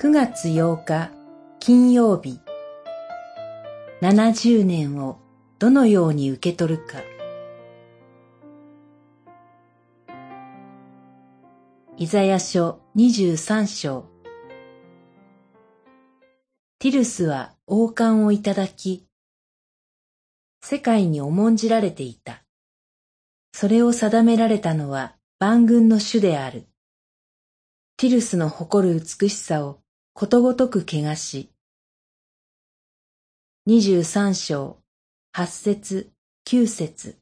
9月8日金曜日70年をどのように受け取るかイザヤ書23章ティルスは王冠をいただき、世界に重んじられていた。それを定められたのは万軍の主である。ティルスの誇る美しさをことごとく汚し。二十三章、八節、九節。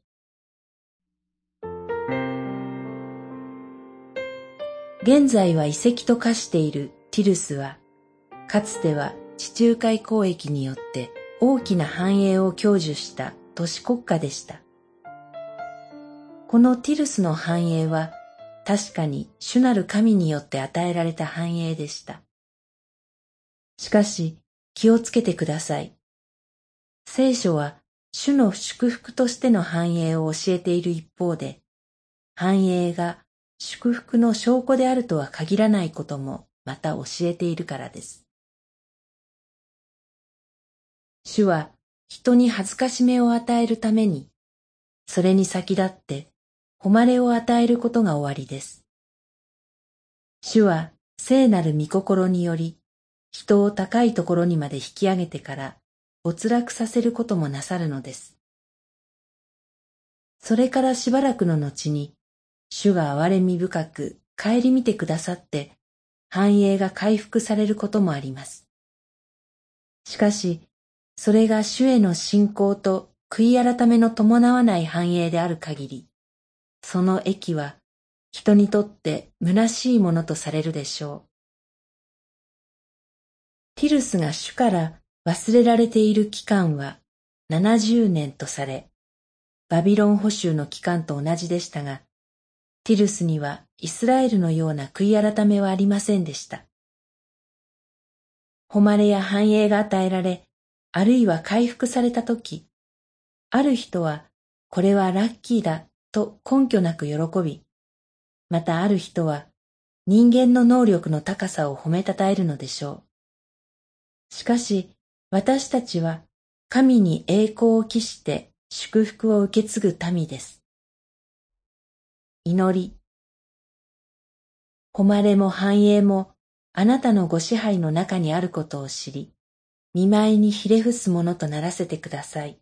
現在は遺跡と化しているティルスは、かつては地中海交易によって大きな繁栄を享受した都市国家でした。このティルスの繁栄は確かに主なる神によって与えられた繁栄でした。しかし気をつけてください。聖書は主の祝福としての繁栄を教えている一方で、繁栄が祝福の証拠であるとは限らないこともまた教えているからです。主は人に恥ずかしめを与えるために、それに先立って誉れを与えることが終わりです。主は聖なる御心により、人を高いところにまで引き上げてから没落させることもなさるのです。それからしばらくの後に、主が憐れみ深く帰り見てくださって、繁栄が回復されることもあります。しかし、それが主への信仰と悔い改めの伴わない繁栄である限り、その益は人にとって虚しいものとされるでしょう。ティルスが主から忘れられている期間は70年とされ、バビロン捕囚の期間と同じでしたが、ティルスにはイスラエルのような悔い改めはありませんでした。誉れや繁栄が与えられ、あるいは回復されたとき、ある人はこれはラッキーだと根拠なく喜び、またある人は人間の能力の高さを褒めたたえるのでしょう。しかし私たちは神に栄光を期して祝福を受け継ぐ民です。祈り。誉れも繁栄もあなたのご支配の中にあることを知り、見舞いにひれ伏すものとならせてください。